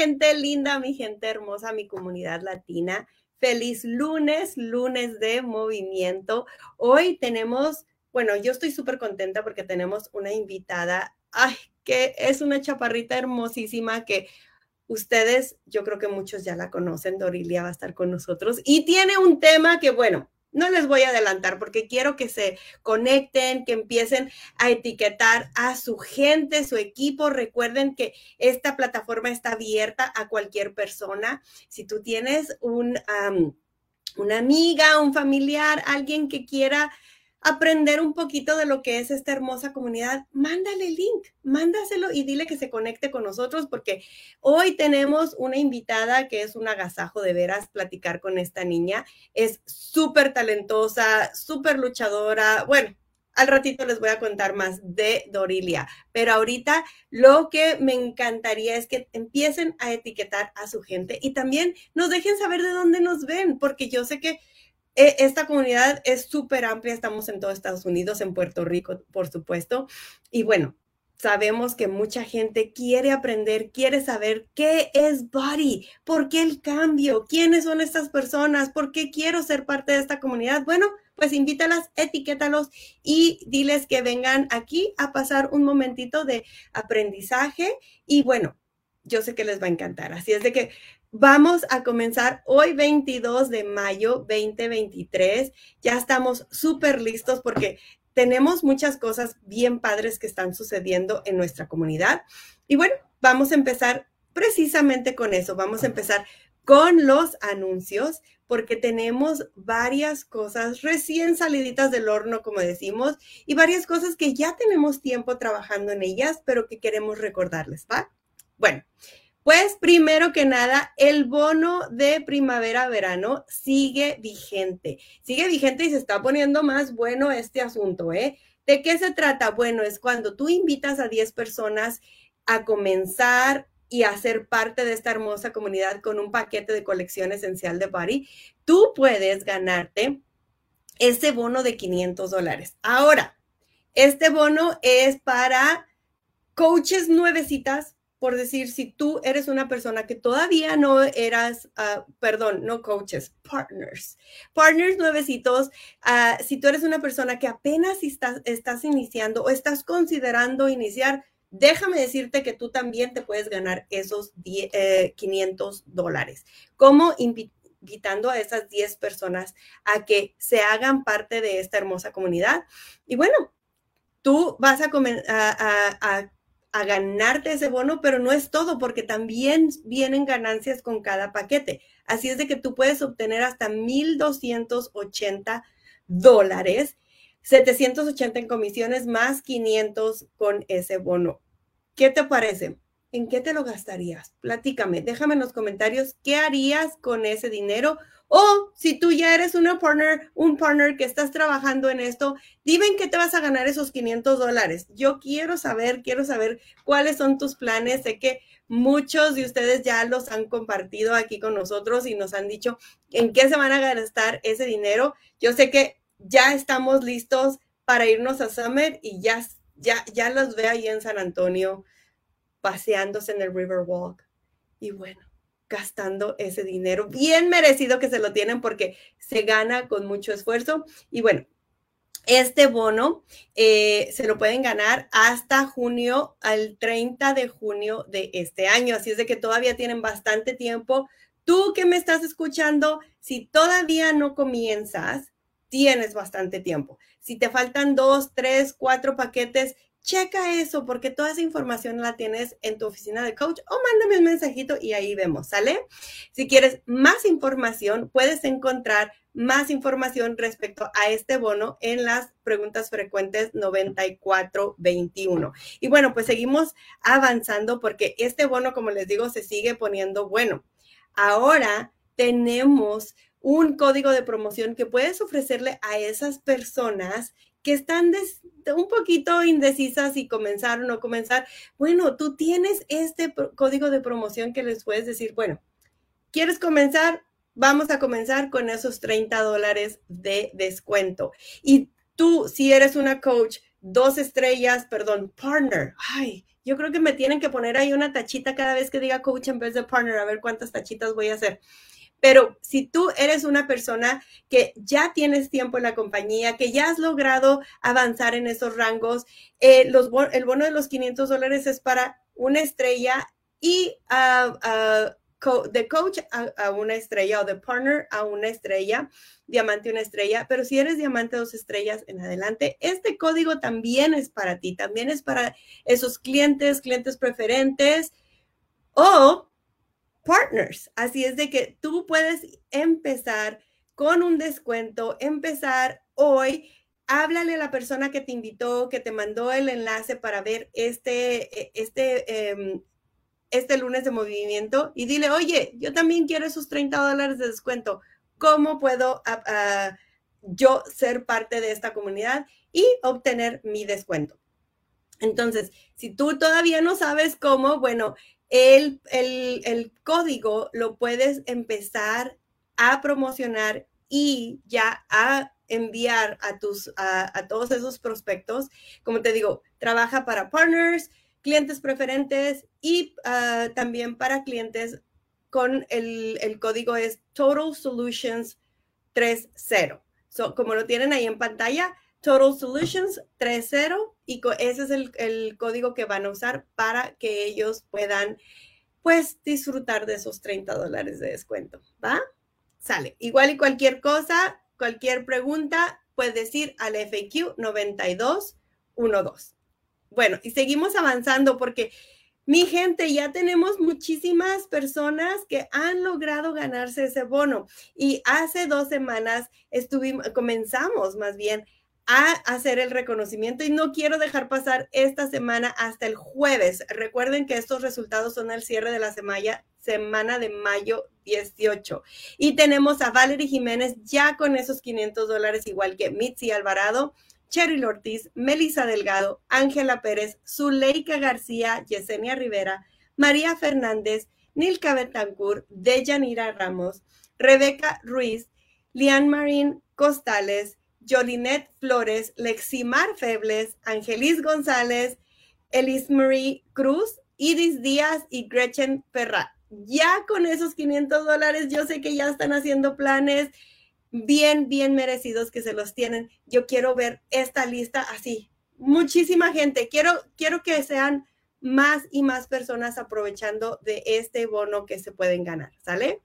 Gente linda, mi gente hermosa, mi comunidad latina. Feliz lunes, lunes de movimiento. Hoy tenemos, bueno, yo estoy súper contenta porque tenemos una invitada, ay, que es una chaparrita hermosísima que ustedes, yo creo que muchos ya la conocen, Dorilia va a estar con nosotros y tiene un tema que, bueno, no les voy a adelantar porque quiero que se conecten, que empiecen a etiquetar a su gente, su equipo. Recuerden que esta plataforma está abierta a cualquier persona. Si tú tienes un, una amiga, un familiar, alguien que quiera aprender un poquito de lo que es esta hermosa comunidad, mándale el link, mándaselo y dile que se conecte con nosotros porque hoy tenemos una invitada que es un agasajo de veras platicar con esta niña. Es súper talentosa, súper luchadora. Bueno, al ratito les voy a contar más de Dorilia, pero ahorita lo que me encantaría es que empiecen a etiquetar a su gente y también nos dejen saber de dónde nos ven, porque yo sé que esta comunidad es súper amplia, estamos en todo Estados Unidos, en Puerto Rico, por supuesto. Y bueno, sabemos que mucha gente quiere aprender, quiere saber qué es Body, por qué el cambio, quiénes son estas personas, por qué quiero ser parte de esta comunidad. Bueno, pues invítalas, etiquétalos y diles que vengan aquí a pasar un momentito de aprendizaje. Y bueno, yo sé que les va a encantar. Así es de que Vamos a comenzar hoy 22 de mayo 2023. Ya estamos súper listos porque tenemos muchas cosas bien padres que están sucediendo en nuestra comunidad. Y bueno, vamos a empezar precisamente con eso. Vamos a empezar con los anuncios porque tenemos varias cosas recién saliditas del horno, como decimos, y varias cosas que ya tenemos tiempo trabajando en ellas, pero que queremos recordarles, ¿va? Bueno, pues primero que nada, el bono de primavera-verano sigue vigente. Sigue vigente y se está poniendo más bueno este asunto, ¿eh? ¿De qué se trata? Bueno, es cuando tú invitas a 10 personas a comenzar y a ser parte de esta hermosa comunidad con un paquete de colección esencial de Body, tú puedes ganarte ese bono de 500 dólares. Ahora, este bono es para coaches nuevecitas por decir, si tú eres una persona que todavía no eras, ah, perdón, no coaches, partners, partners nuevecitos, ah, si tú eres una persona que apenas estás, estás iniciando o estás considerando iniciar, déjame decirte que tú también te puedes ganar esos 500 eh, dólares. ¿Cómo? invitando a esas 10 personas a que se hagan parte de esta hermosa comunidad. Y bueno, tú vas a a ganarte ese bono, pero no es todo porque también vienen ganancias con cada paquete. Así es de que tú puedes obtener hasta 1.280 dólares, 780 en comisiones más 500 con ese bono. ¿Qué te parece? ¿En qué te lo gastarías? Platícame, déjame en los comentarios qué harías con ese dinero o si tú ya eres una partner, un partner que estás trabajando en esto, dime en qué te vas a ganar esos 500 dólares. Yo quiero saber, quiero saber cuáles son tus planes. Sé que muchos de ustedes ya los han compartido aquí con nosotros y nos han dicho en qué se van a gastar ese dinero. Yo sé que ya estamos listos para irnos a Summer y ya, ya, ya los veo ahí en San Antonio paseándose en el Riverwalk. Y bueno, gastando ese dinero. Bien merecido que se lo tienen porque se gana con mucho esfuerzo. Y bueno, este bono eh, se lo pueden ganar hasta junio, al 30 de junio de este año. Así es de que todavía tienen bastante tiempo. Tú que me estás escuchando, si todavía no comienzas, tienes bastante tiempo. Si te faltan dos, tres, cuatro paquetes, checa eso porque toda esa información la tienes en tu oficina de coach o mándame un mensajito y ahí vemos, ¿sale? Si quieres más información, puedes encontrar más información respecto a este bono en las preguntas frecuentes 9421. Y bueno, pues seguimos avanzando porque este bono, como les digo, se sigue poniendo bueno. Ahora tenemos un código de promoción que puedes ofrecerle a esas personas que están un poquito indecisas si comenzar o no comenzar, bueno, tú tienes este código de promoción que les puedes decir, bueno, ¿quieres comenzar? Vamos a comenzar con esos 30 dólares de descuento. Y tú, si eres una coach dos estrellas, perdón, partner. Ay, yo creo que me tienen que poner ahí una tachita cada vez que diga coach en vez de partner, a ver cuántas tachitas voy a hacer. Pero si tú eres una persona que ya tienes tiempo en la compañía, que ya has logrado avanzar en esos rangos, eh, los, el bono de los 500 dólares es para una estrella y uh, de coach a, una estrella o de partner a una estrella, diamante una estrella, pero si eres diamante dos estrellas en adelante, este código también es para ti, también es para esos clientes, clientes preferentes o partners. Así es de que tú puedes empezar con un descuento, empezar hoy. Háblale a la persona que te invitó, que te mandó el enlace para ver este, e, este em, este lunes de movimiento y dile, oye, yo también quiero esos 30 dólares de descuento. ¿Cómo puedo yo ser parte de esta comunidad y obtener mi descuento? Entonces, si tú todavía no sabes cómo, bueno, el, el, código lo puedes empezar a promocionar y ya a enviar a tus a, a, todos esos prospectos. Como te digo, trabaja para partners, clientes preferentes y ah, también para clientes con el, código es Total Solutions 30. So, como lo tienen ahí en pantalla, Total Solutions 30 y ese es el, el, código que van a usar para que ellos puedan pues disfrutar de esos 30 dólares de descuento, ¿va? Sale. Igual y cualquier cosa, cualquier pregunta, puedes decir al FAQ 9212. Bueno, y seguimos avanzando porque mi gente, ya tenemos muchísimas personas que han logrado ganarse ese bono. Y hace dos semanas estuvimos, comenzamos más bien a hacer el reconocimiento y no quiero dejar pasar esta semana hasta el jueves. Recuerden que estos resultados son al cierre de la semana, semana de mayo 18. Y tenemos a Valerie Jiménez ya con esos 500 dólares, igual que Mitzi Alvarado Cheryl Ortiz, Melisa Delgado, Ángela Pérez, Zuleika García, Yesenia Rivera, María Fernández, Nilka Betancourt, Deyanira Ramos, Rebeca Ruiz, Lian Marín Costales, Jolinet Flores, Leximar Febles, Angelis González, Elis Marie Cruz, Iris Díaz y Gretchen Perra. Ya con esos 500 dólares, yo sé que ya están haciendo planes bien, bien merecidos que se los tienen. Yo quiero ver esta lista así. Muchísima gente. Quiero, quiero que sean más y más personas aprovechando de este bono que se pueden ganar. ¿Sale?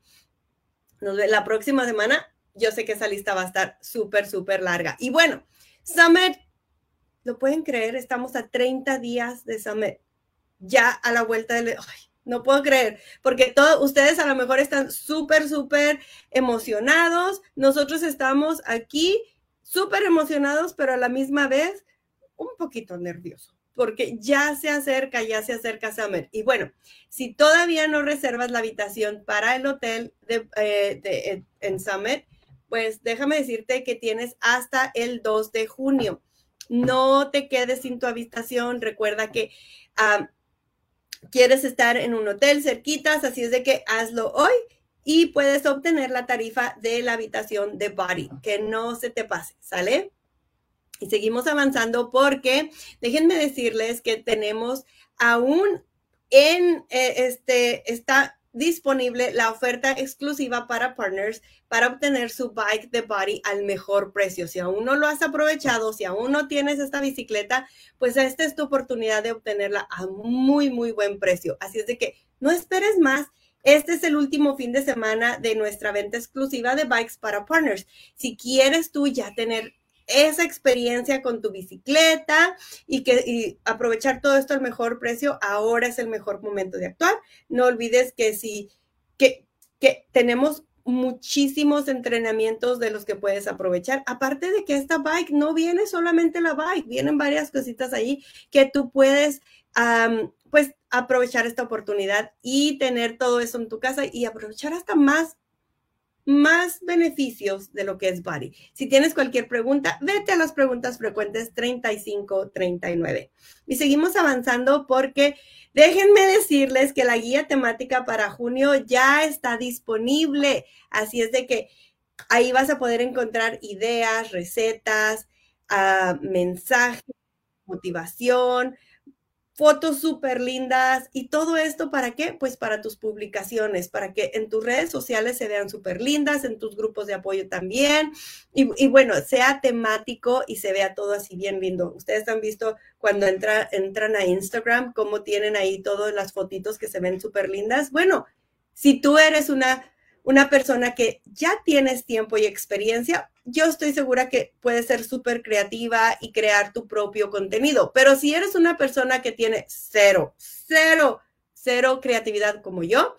Nos ve la próxima semana. Yo sé que esa lista va a estar súper, súper larga. Y bueno, Summit, lo pueden creer, estamos a 30 días de Summit. Ya a la vuelta del... No puedo creer, porque todos ustedes a lo mejor están súper, súper emocionados. Nosotros estamos aquí súper emocionados, pero a la misma vez un poquito nerviosos, porque ya se acerca, ya se acerca Summer. Y bueno, si todavía no reservas la habitación para el hotel de, eh, en Summit, pues déjame decirte que tienes hasta el 2 de junio. No te quedes sin tu habitación. Recuerda que quieres estar en un hotel cerquitas, así es de que hazlo hoy y puedes obtener la tarifa de la habitación de Body, que no se te pase, ¿sale? Y seguimos avanzando porque déjenme decirles que tenemos aún en eh, este, está disponible la oferta exclusiva para partners para obtener su bike de body al mejor precio. Si aún no lo has aprovechado, si aún no tienes esta bicicleta, pues esta es tu oportunidad de obtenerla a muy, muy buen precio. Así es de que no esperes más. Este es el último fin de semana de nuestra venta exclusiva de bikes para partners. Si quieres tú ya tener esa experiencia con tu bicicleta y que aprovechar todo esto al mejor precio, ahora es el mejor momento de actuar. No olvides que si que, que tenemos muchísimos entrenamientos de los que puedes aprovechar. Aparte de que esta bike no viene solamente la bike, vienen varias cositas ahí que tú puedes pues aprovechar esta oportunidad y tener todo eso en tu casa y aprovechar hasta más más beneficios de lo que es Body. Si tienes cualquier pregunta, vete a las preguntas frecuentes 35, 39. Y seguimos avanzando porque déjenme decirles que la guía temática para junio ya está disponible. Así es de que ahí vas a poder encontrar ideas, recetas, ah, mensajes motivación, fotos súper lindas y todo esto para qué? Pues para tus publicaciones, para que en tus redes sociales se vean súper lindas, en tus grupos de apoyo también y, bueno, sea temático y se vea todo así bien lindo. Ustedes han visto cuando entran a Instagram cómo tienen ahí todas las fotitos que se ven súper lindas. Bueno, si tú eres una una persona que ya tienes tiempo y experiencia, yo estoy segura que puedes ser súper creativa y crear tu propio contenido. Pero si eres una persona que tiene cero, cero, cero creatividad como yo,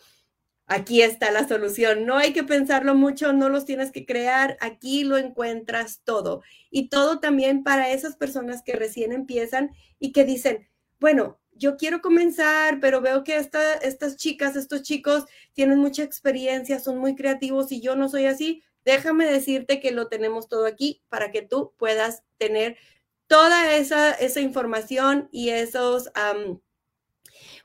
aquí está la solución. No hay que pensarlo mucho, no los tienes que crear, aquí lo encuentras todo. Y todo también para esas personas que recién empiezan y que dicen, bueno, yo quiero comenzar, pero veo que estas chicas, estos chicos tienen mucha experiencia, son muy creativos y yo no soy así. Déjame decirte que lo tenemos todo aquí para que tú puedas tener toda esa, esa información y esos,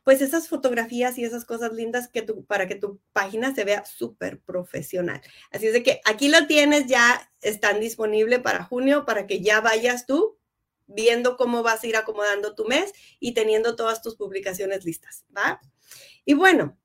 pues esas fotografías y esas cosas lindas que para que tu página se vea súper profesional. Así es de que aquí lo tienes, ya están disponibles para junio para que ya vayas tú viendo cómo vas a ir acomodando tu mes y teniendo todas tus publicaciones listas, ¿va? Y bueno,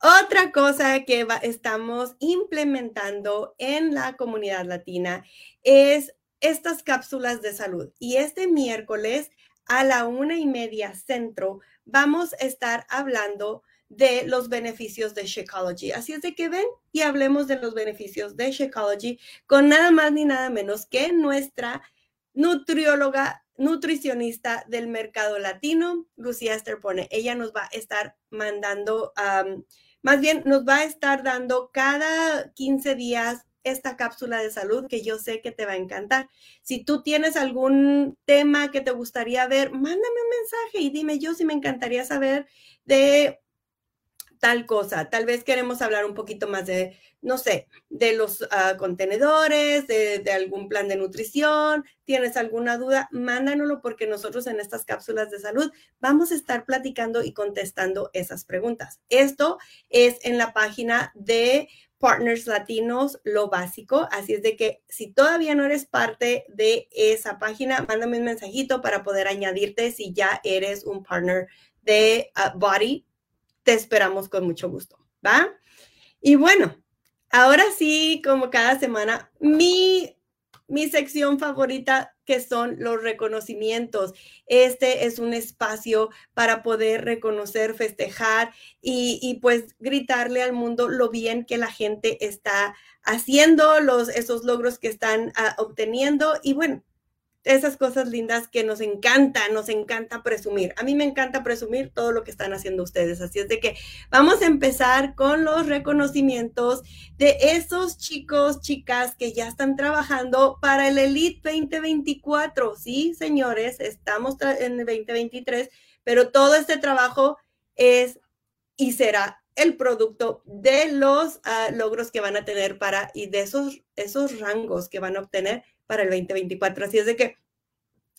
otra cosa que estamos implementando en la comunidad latina es estas cápsulas de salud. Y este miércoles a la una y media centro vamos a estar hablando de los beneficios de Shakeology. Así es de que ven y hablemos de los beneficios de Shakeology con nada más ni nada menos que nuestra nutrióloga nutricionista del mercado latino, Lucía Esterpone. Ella nos va a estar mandando, más bien nos va a estar dando cada 15 días esta cápsula de salud que yo sé que te va a encantar. Si tú tienes algún tema que te gustaría ver, mándame un mensaje y dime yo si me encantaría saber de tal cosa. Tal vez queremos hablar un poquito más de, no sé, de los ah, contenedores, de, algún plan de nutrición. ¿Tienes alguna duda? Mándanoslo porque nosotros en estas cápsulas de salud vamos a estar platicando y contestando esas preguntas. Esto es en la página de Partners Latinos, lo básico. Así es de que si todavía no eres parte de esa página, mándame un mensajito para poder añadirte si ya eres un partner de ah, Body te esperamos con mucho gusto, ¿va? Y bueno, ahora sí, como cada semana, mi, mi sección favorita que son los reconocimientos. Este es un espacio para poder reconocer, festejar y, pues gritarle al mundo lo bien que la gente está haciendo, los, esos logros que están ah, obteniendo. Y bueno, esas cosas lindas que nos encanta, nos encanta presumir. A mí me encanta presumir todo lo que están haciendo ustedes. Así es de que vamos a empezar con los reconocimientos de esos chicos, chicas que ya están trabajando para el Elite 2024. Sí, señores, estamos en el 2023, pero todo este trabajo es y será el producto de los ah, logros que van a tener para y de esos, esos rangos que van a obtener para el 2024. Así es de que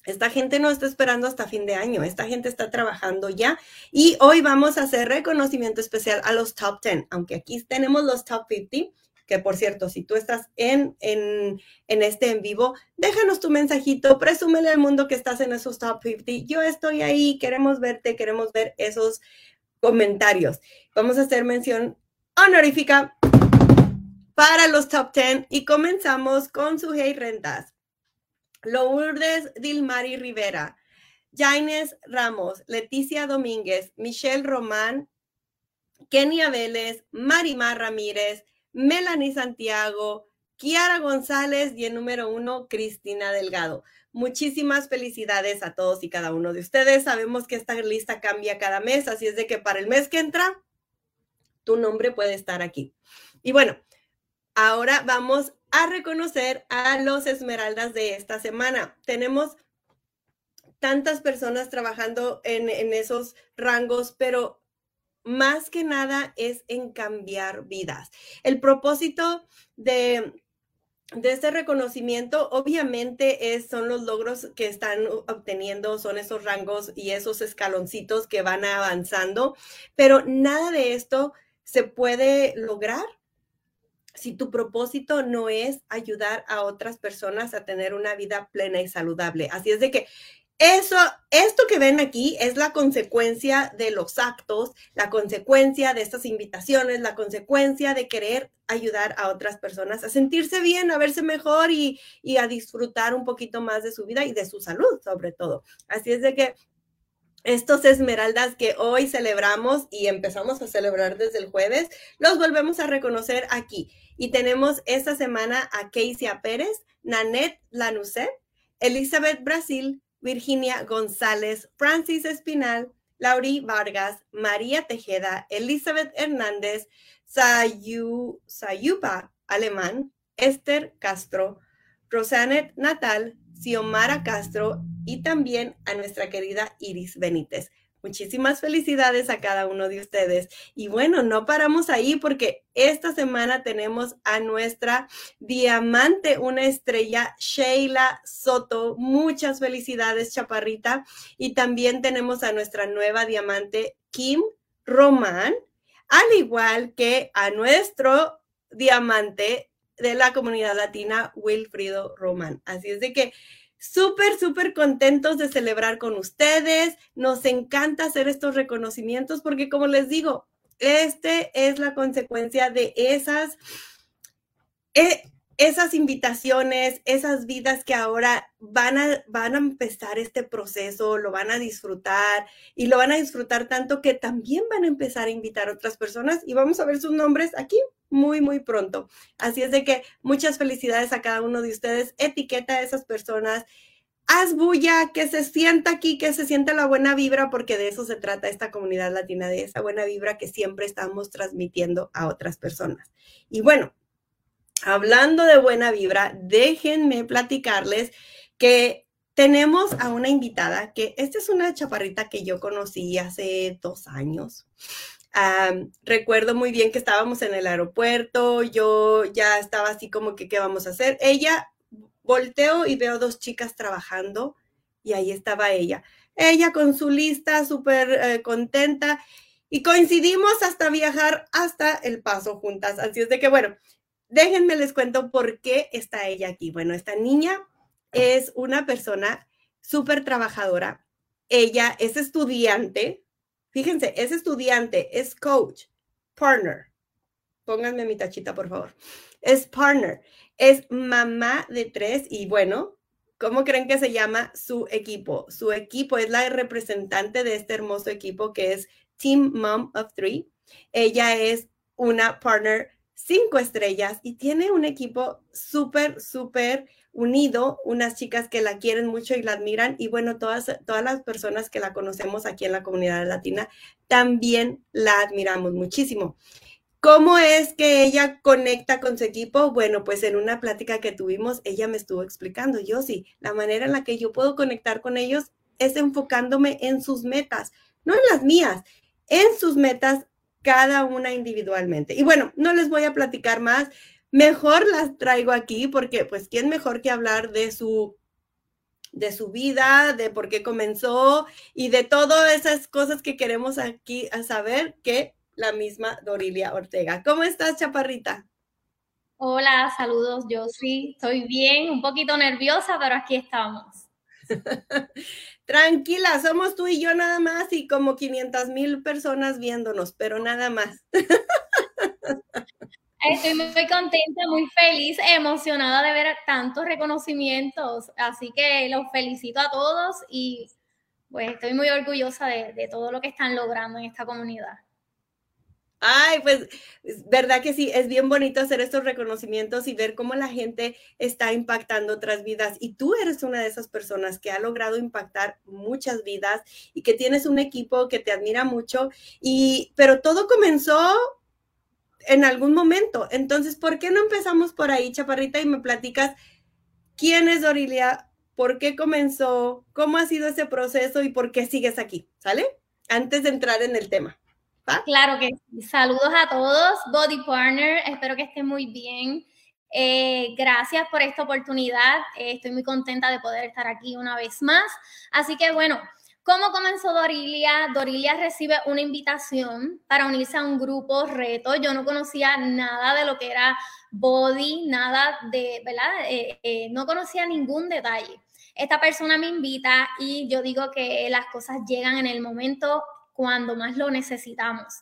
esta gente no está esperando hasta fin de año, esta gente está trabajando ya y hoy vamos a hacer reconocimiento especial a los top 10, aunque aquí tenemos los top 50, que por cierto, si tú estás en, en, en este en vivo, déjanos tu mensajito, presúmele al mundo que estás en esos top 50. Yo estoy ahí, queremos verte, queremos ver esos comentarios. Vamos a hacer mención honorífica para los top 10 y comenzamos con su Hey Rentas. Lourdes Dilmari Rivera, Jaines Ramos, Leticia Domínguez, Michelle Román, Kenia Vélez, Marimar Ramírez, Melanie Santiago, Kiara González y el número uno, Cristina Delgado. Muchísimas felicidades a todos y cada uno de ustedes. Sabemos que esta lista cambia cada mes, así es de que para el mes que entra, tu nombre puede estar aquí. Y bueno, ahora vamos a reconocer a los esmeraldas de esta semana. Tenemos tantas personas trabajando en, esos rangos, pero más que nada es en cambiar vidas. El propósito de, de este reconocimiento obviamente es, son los logros que están obteniendo, son esos rangos y esos escaloncitos que van avanzando, pero nada de esto se puede lograr si tu propósito no es ayudar a otras personas a tener una vida plena y saludable. Así es de que eso, esto que ven aquí es la consecuencia de los actos, la consecuencia de estas invitaciones, la consecuencia de querer ayudar a otras personas a sentirse bien, a verse mejor y, y a disfrutar un poquito más de su vida y de su salud, sobre todo. Así es de que estos esmeraldas que hoy celebramos y empezamos a celebrar desde el jueves, los volvemos a reconocer aquí. Y tenemos esta semana a Keisia Pérez, Nanette Lanuset, Elizabeth Brasil, Virginia González, Francis Espinal, Lauri Vargas, María Tejeda, Elizabeth Hernández, Sayu, Sayupa Alemán, Esther Castro, Rosanet Natal, Xiomara Castro y también a nuestra querida Iris Benítez. Muchísimas felicidades a cada uno de ustedes. Y bueno, no paramos ahí porque esta semana tenemos a nuestra diamante, una estrella, Sheila Soto. Muchas felicidades, Chaparrita. Y también tenemos a nuestra nueva diamante, Kim Román, al igual que a nuestro diamante de la comunidad latina, Wilfrido Román. Así es de que súper, súper contentos de celebrar con ustedes. Nos encanta hacer estos reconocimientos porque, como les digo, este es la consecuencia de esas, eh, esas invitaciones, esas vidas que ahora van a, van a empezar este proceso, lo van a disfrutar y lo van a disfrutar tanto que también van a empezar a invitar a otras personas y vamos a ver sus nombres aquí muy, muy pronto. Así es de que muchas felicidades a cada uno de ustedes. Etiqueta a esas personas. Haz bulla, que se sienta aquí, que se sienta la buena vibra, porque de eso se trata esta comunidad latina, de esa buena vibra que siempre estamos transmitiendo a otras personas. Y bueno, hablando de buena vibra, déjenme platicarles que tenemos a una invitada, que esta es una chaparrita que yo conocí hace dos años recuerdo muy bien que estábamos en el aeropuerto, yo ya estaba así como que, ¿qué vamos a hacer? Ella, volteo y veo dos chicas trabajando y ahí estaba ella. Ella con su lista súper eh, contenta y coincidimos hasta viajar hasta El Paso juntas. Así es de que, bueno, déjenme les cuento por qué está ella aquí. Bueno, esta niña es una persona súper trabajadora. Ella es estudiante, Fíjense, es estudiante, es coach, partner. Pónganme mi tachita, por favor. Es partner, es mamá de tres y bueno, ¿cómo creen que se llama su equipo? Su equipo es la representante de este hermoso equipo que es Team Mom of Three. Ella es una partner cinco estrellas y tiene un equipo súper, súper unido, unas chicas que la quieren mucho y la admiran y bueno, todas, todas las personas que la conocemos aquí en la comunidad latina también la admiramos muchísimo. ¿Cómo es que ella conecta con su equipo? Bueno, pues en una plática que tuvimos, ella me estuvo explicando, yo sí, la manera en la que yo puedo conectar con ellos es enfocándome en sus metas, no en las mías, en sus metas cada una individualmente. Y bueno, no les voy a platicar más mejor las traigo aquí porque pues quién mejor que hablar de su de su vida, de por qué comenzó y de todas esas cosas que queremos aquí a saber que la misma Dorilia Ortega. ¿Cómo estás, Chaparrita? Hola, saludos, yo sí, estoy bien, un poquito nerviosa, pero aquí estamos. Tranquila, somos tú y yo nada más y como 500 mil personas viéndonos, pero nada más. Estoy muy contenta, muy feliz, emocionada de ver tantos reconocimientos. Así que los felicito a todos y pues estoy muy orgullosa de, todo lo que están logrando en esta comunidad. Ay, pues, verdad que sí, es bien bonito hacer estos reconocimientos y ver cómo la gente está impactando otras vidas. Y tú eres una de esas personas que ha logrado impactar muchas vidas y que tienes un equipo que te admira mucho. Y, pero todo comenzó en algún momento. Entonces, ¿por qué no empezamos por ahí, Chaparrita, y me platicas quién es Dorilia, por qué comenzó, cómo ha sido ese proceso y por qué sigues aquí, ¿sale? Antes de entrar en el tema. Claro que sí. Saludos a todos, Body Partner, espero que estén muy bien. Eh, gracias por esta oportunidad. Eh, estoy muy contenta de poder estar aquí una vez más. Así que bueno, ¿Cómo comenzó Dorilia? Dorilia recibe una invitación para unirse a un grupo reto. Yo no conocía nada de lo que era body, nada de, ¿verdad? Eh, eh, no conocía ningún detalle. esta persona me invita y yo digo que las cosas llegan en el momento cuando más lo necesitamos.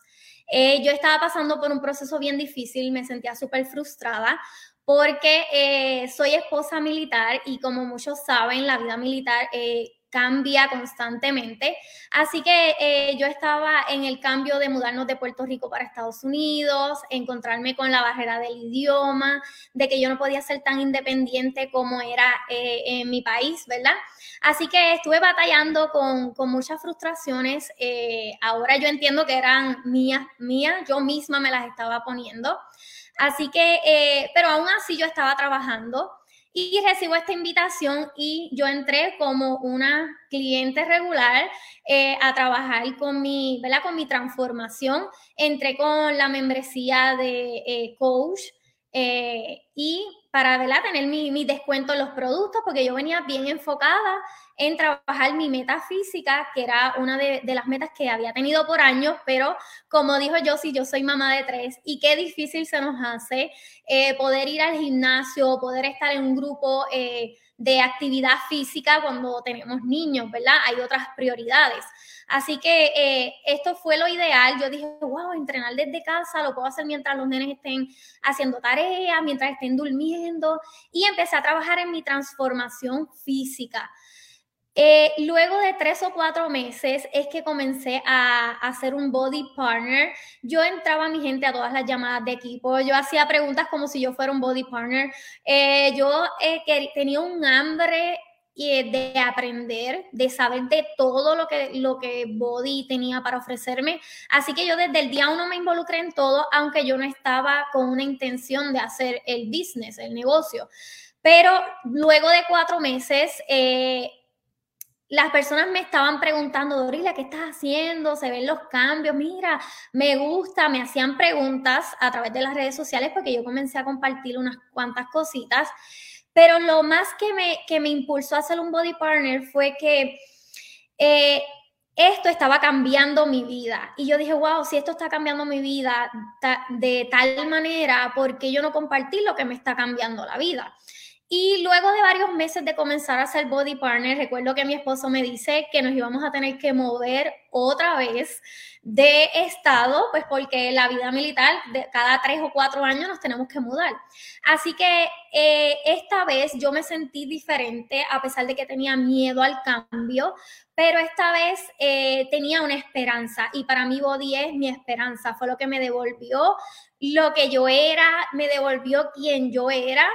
Eh, yo estaba pasando por un proceso bien difícil, me sentía súper frustrada porque eh, soy esposa militar y como muchos saben, la vida militar eh, cambia constantemente. Así que eh, yo estaba en el cambio de mudarnos de Puerto Rico para Estados Unidos, encontrarme con la barrera del idioma, de que yo no podía ser tan independiente como era eh, en mi país, ¿verdad? Así que estuve batallando con, con muchas frustraciones. Eh, ahora yo entiendo que eran mías, mías, yo misma me las estaba poniendo. Así que, pero aún así yo estaba trabajando y recibo esta invitación y yo entré como una cliente regular eh, a trabajar con mi, ¿verdad? con mi transformación. Entré con la membresía de eh, coach eh, y para ¿verdad? tener mi, mi descuento en los productos, porque yo venía bien enfocada en trabajar mi meta física, que era una de, las metas que había tenido por años, pero como dijo yo, si yo soy mamá de tres y qué difícil se nos hace eh, poder ir al gimnasio, poder estar en un grupo eh, de actividad física cuando tenemos niños, ¿verdad? Hay otras prioridades. Así que eh, esto fue lo ideal. Yo dije, wow, entrenar desde casa lo puedo hacer mientras los nenes estén haciendo tareas, mientras estén durmiendo. Y empecé a trabajar en mi transformación física. Eh, luego de tres o cuatro meses es que comencé a, hacer un body partner. Yo entraba a mi gente a todas las llamadas de equipo. Yo hacía preguntas como si yo fuera un body partner. Eh, yo eh, tenía un hambre de aprender, de saber de todo lo que, lo que Body tenía para ofrecerme. Así que yo desde el día uno me involucré en todo, aunque yo no estaba con una intención de hacer el business, el negocio. Pero luego de cuatro meses, las personas me estaban preguntando, Dorila, ¿qué estás haciendo? Se ven los cambios, mira, me gusta, me hacían preguntas a través de las redes sociales porque yo comencé a compartir unas cuantas cositas, pero lo más que me, que me impulsó a hacer un body partner fue que eh, esto estaba cambiando mi vida. Y yo dije, wow, si esto está cambiando mi vida de tal manera, ¿por qué yo no compartir lo que me está cambiando la vida? Y luego de varios meses de comenzar a ser body partner, recuerdo que mi esposo me dice que nos íbamos a tener que mover otra vez de estado, pues porque la vida militar, de cada tres o cuatro años nos tenemos que mudar. Así que eh, esta vez yo me sentí diferente, a pesar de que tenía miedo al cambio, pero esta vez eh, tenía una esperanza. Y para mí Body es mi esperanza, fue lo que me devolvió lo que yo era, me devolvió quien yo era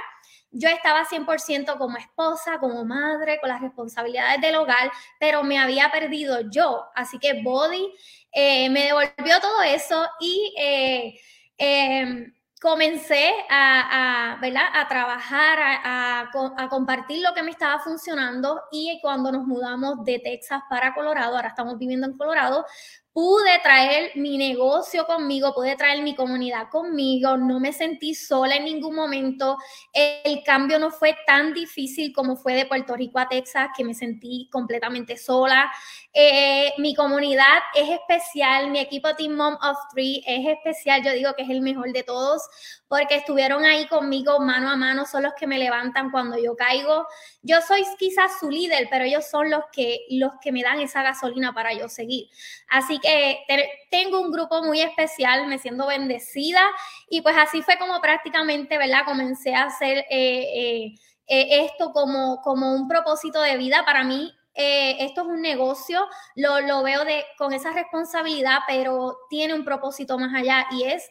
yo estaba 100% como esposa, como madre, con las responsabilidades del hogar, pero me había perdido yo. Así que Body eh, me devolvió todo eso y eh, em, comencé a, a, a trabajar, a, a, compartir lo que me estaba funcionando y cuando nos mudamos de Texas para Colorado, ahora estamos viviendo en Colorado, pude traer mi negocio conmigo, pude traer mi comunidad conmigo, no me sentí sola en ningún momento. El cambio no fue tan difícil como fue de Puerto Rico a Texas, que me sentí completamente sola. Eh, mi comunidad es especial, mi equipo Team Mom of Three es especial, yo digo que es el mejor de todos, porque estuvieron ahí conmigo mano a mano, son los que me levantan cuando yo caigo. Yo soy quizás su líder, pero ellos son los que, los que me dan esa gasolina para yo seguir. Así que tengo un grupo muy especial, me siento bendecida y pues así fue como prácticamente, ¿verdad? Comencé a hacer eh, eh, eh, esto como, como un propósito de vida para mí. Esto es un negocio, lo, veo con esa responsabilidad, pero tiene un propósito más allá y es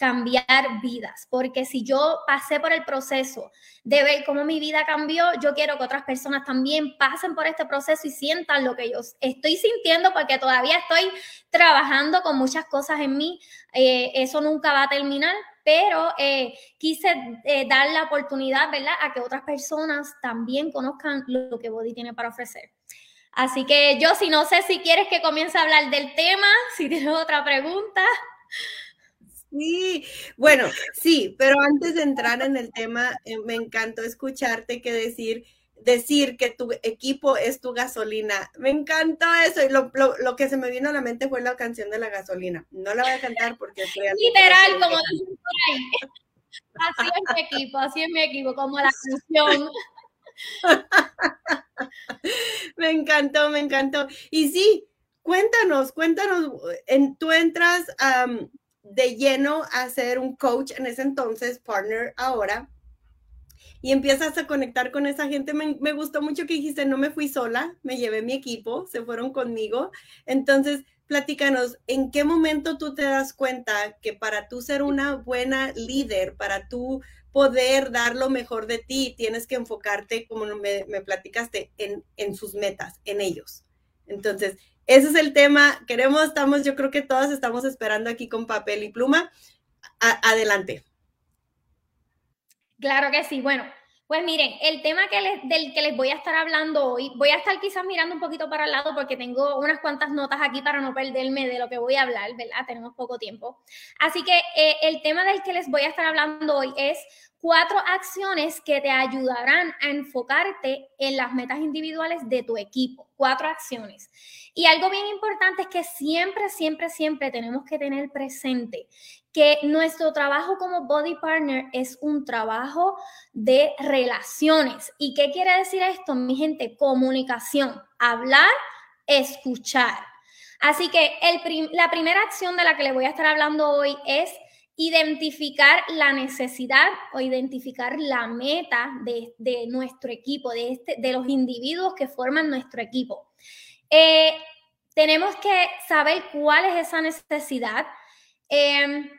cambiar vidas, porque si yo pasé por el proceso de ver cómo mi vida cambió, yo quiero que otras personas también pasen por este proceso y sientan lo que yo estoy sintiendo, porque todavía estoy trabajando con muchas cosas en mí, eh, eso nunca va a terminar, pero eh, quise eh, dar la oportunidad, ¿verdad?, a que otras personas también conozcan lo que Body tiene para ofrecer. Así que yo, si no sé si quieres que comience a hablar del tema, si tienes otra pregunta. Sí, bueno, sí, pero antes de entrar en el tema, eh, me encantó escucharte que decir, decir que tu equipo es tu gasolina. Me encantó eso. Y lo, lo, que se me vino a la mente fue la canción de la gasolina. No la voy a cantar porque es Literal, como dicen por ahí. Así es mi equipo, así es mi equipo, como la canción. me encantó, me encantó. Y sí, cuéntanos, cuéntanos, en, tú entras de lleno a ser un coach en ese entonces, partner ahora, y empiezas a conectar con esa gente. Me, me, gustó mucho que dijiste, no me fui sola, me llevé mi equipo, se fueron conmigo. Entonces, platícanos, ¿en qué momento tú te das cuenta que para tú ser una buena líder, para tú poder dar lo mejor de ti, tienes que enfocarte, como me, me platicaste, en, en sus metas, en ellos? Entonces, ese es el tema. Queremos, estamos, yo creo que todas estamos esperando aquí con papel y pluma. adelante. Claro que sí. Bueno, pues miren, el tema que del que les voy a estar hablando hoy, voy a estar quizás mirando un poquito para el lado porque tengo unas cuantas notas aquí para no perderme de lo que voy a hablar, ¿verdad? Tenemos poco tiempo. Así que eh, el tema del que les voy a estar hablando hoy es cuatro acciones que te ayudarán a enfocarte en las metas individuales de tu equipo. Cuatro acciones. Y algo bien importante es que siempre, siempre, siempre tenemos que tener presente que nuestro trabajo como body partner es un trabajo de relaciones. ¿Y qué quiere decir esto, mi gente? Comunicación, hablar, escuchar. Así que la primera acción de la que les voy a estar hablando hoy es identificar la necesidad o identificar la meta de, nuestro equipo, de, este, de los individuos que forman nuestro equipo. Eh, tenemos que saber cuál es esa necesidad. Em,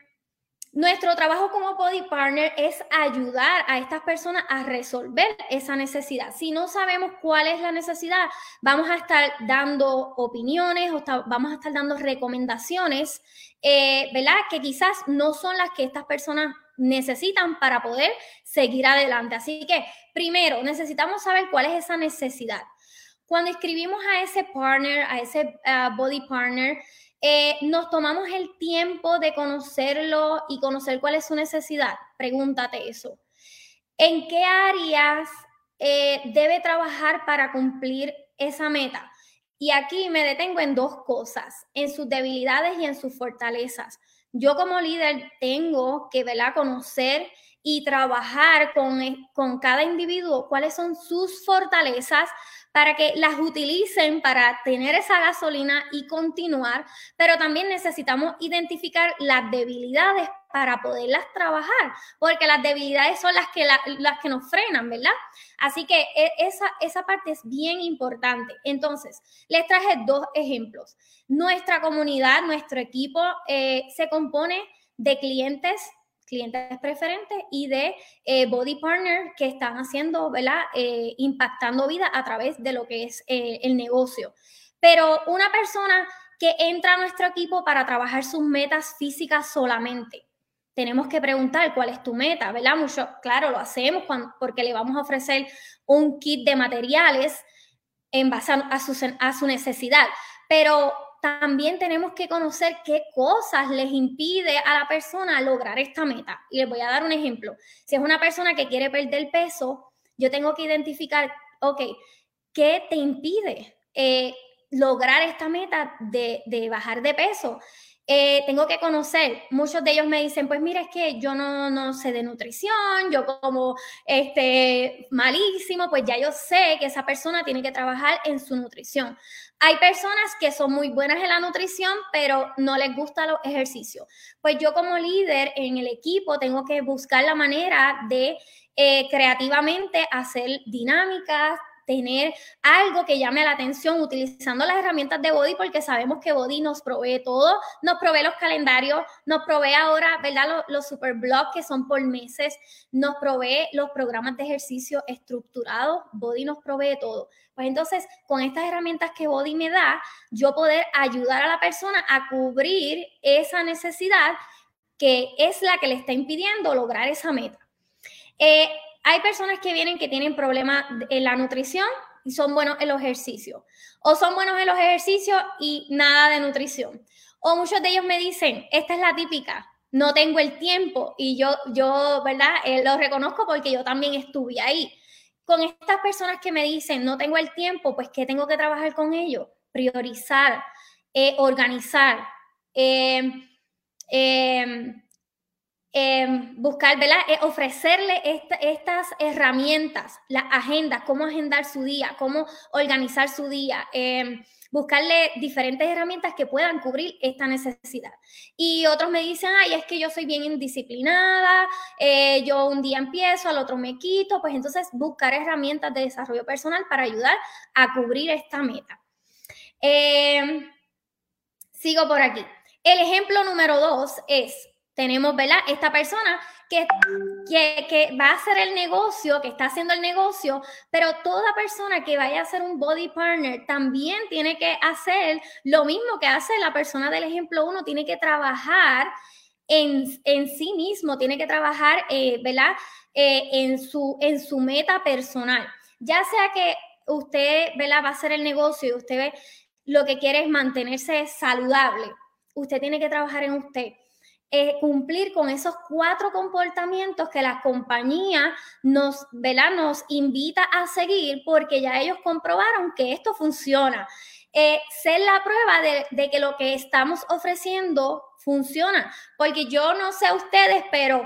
nuestro trabajo como body partner es ayudar a estas personas a resolver esa necesidad. Si no sabemos cuál es la necesidad, vamos a estar dando opiniones o vamos a estar dando recomendaciones, eh, ¿verdad? Que quizás no son las que estas personas necesitan para poder seguir adelante. Así que, primero, necesitamos saber cuál es esa necesidad. Cuando escribimos a ese partner, a ese ah, body partner, eh, nos tomamos el tiempo de conocerlo y conocer cuál es su necesidad. Pregúntate eso. ¿En qué áreas eh, debe trabajar para cumplir esa meta? Y aquí me detengo en dos cosas, en sus debilidades y en sus fortalezas. Yo como líder tengo que ¿verdad? conocer y trabajar con, con cada individuo cuáles son sus fortalezas para que las utilicen para tener esa gasolina y continuar, pero también necesitamos identificar las debilidades para poderlas trabajar, porque las debilidades son las que, las que nos frenan, ¿verdad? Así que e, esa, esa parte es bien importante. Entonces, les traje dos ejemplos. Nuestra comunidad, nuestro equipo eh, se compone de clientes clientes preferentes y de eh, body partner que están haciendo, ¿verdad? Eh, impactando vida a través de lo que es eh, el negocio. Pero una persona que entra a nuestro equipo para trabajar sus metas físicas solamente, tenemos que preguntar cuál es tu meta, ¿verdad? Mucho, claro, lo hacemos porque le vamos a ofrecer un kit de materiales en base a, su, a su necesidad, pero también tenemos que conocer qué cosas les impide a la persona lograr esta meta. Y les voy a dar un ejemplo. Si es una persona que quiere perder peso, yo tengo que identificar, ok, ¿qué te impide eh, lograr esta meta de, de bajar de peso? Eh, tengo que conocer, muchos de ellos me dicen, pues mira, es que yo no, no, sé de nutrición, yo como este malísimo, pues ya yo sé que esa persona tiene que trabajar en su nutrición. Hay personas que son muy buenas en la nutrición, pero no les gusta los ejercicios. Pues yo como líder en el equipo tengo que buscar la manera de eh, creativamente hacer dinámicas, tener algo que llame la atención utilizando las herramientas de Body porque sabemos que Body nos provee todo, nos provee los calendarios, nos provee ahora, ¿verdad? Los, super blogs que son por meses, nos provee los programas de ejercicio estructurados, Body nos provee todo. Pues entonces, con estas herramientas que Body me da, yo poder ayudar a la persona a cubrir esa necesidad que es la que le está impidiendo lograr esa meta. Eh, hay personas que vienen que tienen problemas en la nutrición y son buenos en los ejercicios. O son buenos en los ejercicios y nada de nutrición. O muchos de ellos me dicen, esta es la típica, no tengo el tiempo. Y yo, yo ¿verdad? Eh, lo reconozco porque yo también estuve ahí. Con estas personas que me dicen, no tengo el tiempo, pues ¿qué tengo que trabajar con ellos? Priorizar, eh, organizar. Eh, Em, buscar, ¿verdad? Eh, ofrecerle estas herramientas, las agendas, cómo agendar su día, cómo organizar su día, em, buscarle diferentes herramientas que puedan cubrir esta necesidad. Y otros me dicen, ay, es que yo soy bien indisciplinada, eh, yo un día empiezo, al otro me quito, pues entonces buscar herramientas de desarrollo personal para ayudar a cubrir esta meta. Em, sigo por aquí. El ejemplo número dos es tenemos, ¿verdad? Esta persona que, que, va a hacer el negocio, que está haciendo el negocio, pero toda persona que vaya a ser un body partner también tiene que hacer lo mismo que hace la persona del ejemplo uno, tiene que trabajar en, sí mismo, tiene que trabajar, eh, ¿verdad? Eh, en, su, en su meta personal. Ya sea que usted, ¿verdad? Va a hacer el negocio y usted lo que quiere es mantenerse saludable, usted tiene que trabajar en usted eh, cumplir con esos cuatro comportamientos que la compañía nos, nos invita a seguir porque ya ellos comprobaron que esto funciona. Eh, ser la prueba de, que lo que estamos ofreciendo funciona. Porque yo no sé ustedes, pero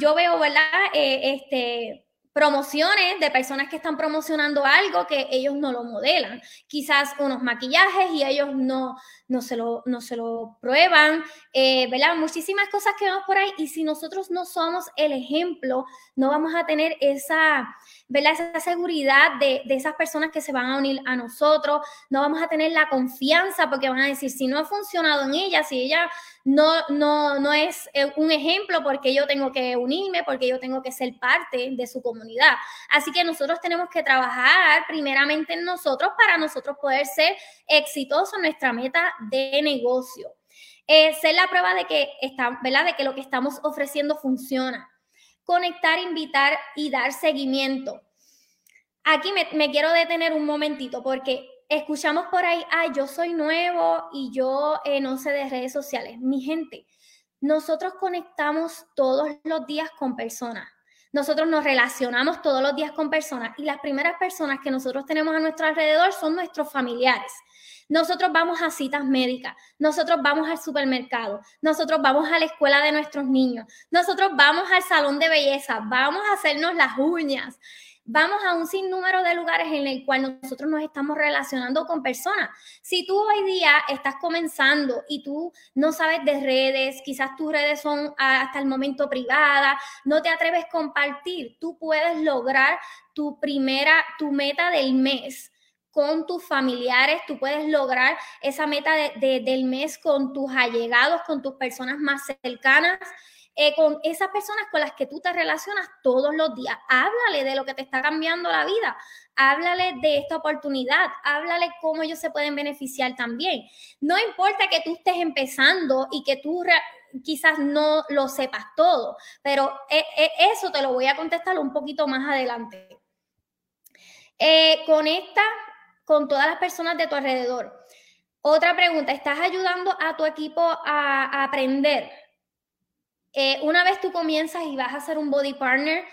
yo veo, ¿verdad? Eh, este, promociones de personas que están promocionando algo que ellos no lo modelan. Quizás unos maquillajes y ellos no, no se lo, no se lo prueban, eh, ¿verdad? Muchísimas cosas que vemos por ahí y si nosotros no somos el ejemplo, no vamos a tener esa, ¿verdad? Esa seguridad de, de esas personas que se van a unir a nosotros, no vamos a tener la confianza porque van a decir, si no ha funcionado en ella, si ella no, no, no es eh, un ejemplo porque yo tengo que unirme, porque yo tengo que ser parte de su comunidad. Así que nosotros tenemos que trabajar primeramente en nosotros para nosotros poder ser exitosos en nuestra meta de negocio. Eh, ser la prueba de que, está, ¿verdad? de que lo que estamos ofreciendo funciona. Conectar, invitar y dar seguimiento. Aquí me, quiero detener un momentito porque escuchamos por ahí, ay, yo soy nuevo y yo eh, no sé de redes sociales. Mi gente, nosotros conectamos todos los días con personas. Nosotros nos relacionamos todos los días con personas y las primeras personas que nosotros tenemos a nuestro alrededor son nuestros familiares. Nosotros vamos a citas médicas, nosotros vamos al supermercado, nosotros vamos a la escuela de nuestros niños, nosotros vamos al salón de belleza, vamos a hacernos las uñas, vamos a un sinnúmero de lugares en el cual nosotros nos estamos relacionando con personas. Si tú hoy día estás comenzando y tú no sabes de redes, quizás tus redes son hasta el momento privadas, no te atreves a compartir, tú puedes lograr tu primera, tu meta del mes con tus familiares, tú puedes lograr esa meta del mes con tus allegados, con tus personas más cercanas, eh, con esas personas con las que tú te relacionas todos los días. Háblale de lo que te está cambiando la vida, háblale de esta oportunidad, háblale cómo ellos se pueden beneficiar también. No importa que tú estés empezando y que tú quizás no lo sepas todo, pero eh, eh, eso te lo voy a contestar un poquito más adelante. con esta con todas las personas de tu alrededor. Otra pregunta, ¿estás ayudando a tu equipo a, aprender? Eh, una vez tú comienzas y vas a ser un body partner,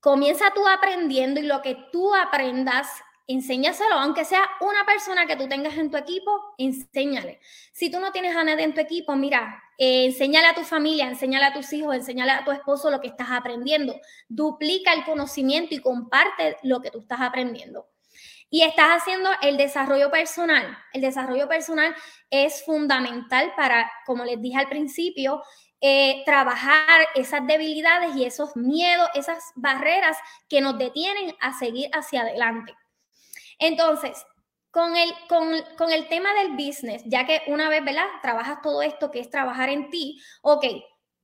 comienza tú aprendiendo y lo que tú aprendas, enséñaselo, aunque sea una persona que tú tengas en tu equipo, enséñale. Si tú no tienes a nadie en tu equipo, mira, eh, enséñale a tu familia, enséñale a tus hijos, enséñale a tu esposo lo que estás aprendiendo. Duplica el conocimiento y comparte lo que tú estás aprendiendo y estás haciendo el desarrollo personal. El desarrollo personal es fundamental para, como les dije al principio, eh, trabajar esas debilidades y esos miedos, esas barreras que nos detienen a seguir hacia adelante. Entonces, con el, con, con el tema del business, ya que una vez, ¿verdad? Trabajas todo esto que es trabajar en ti, ok,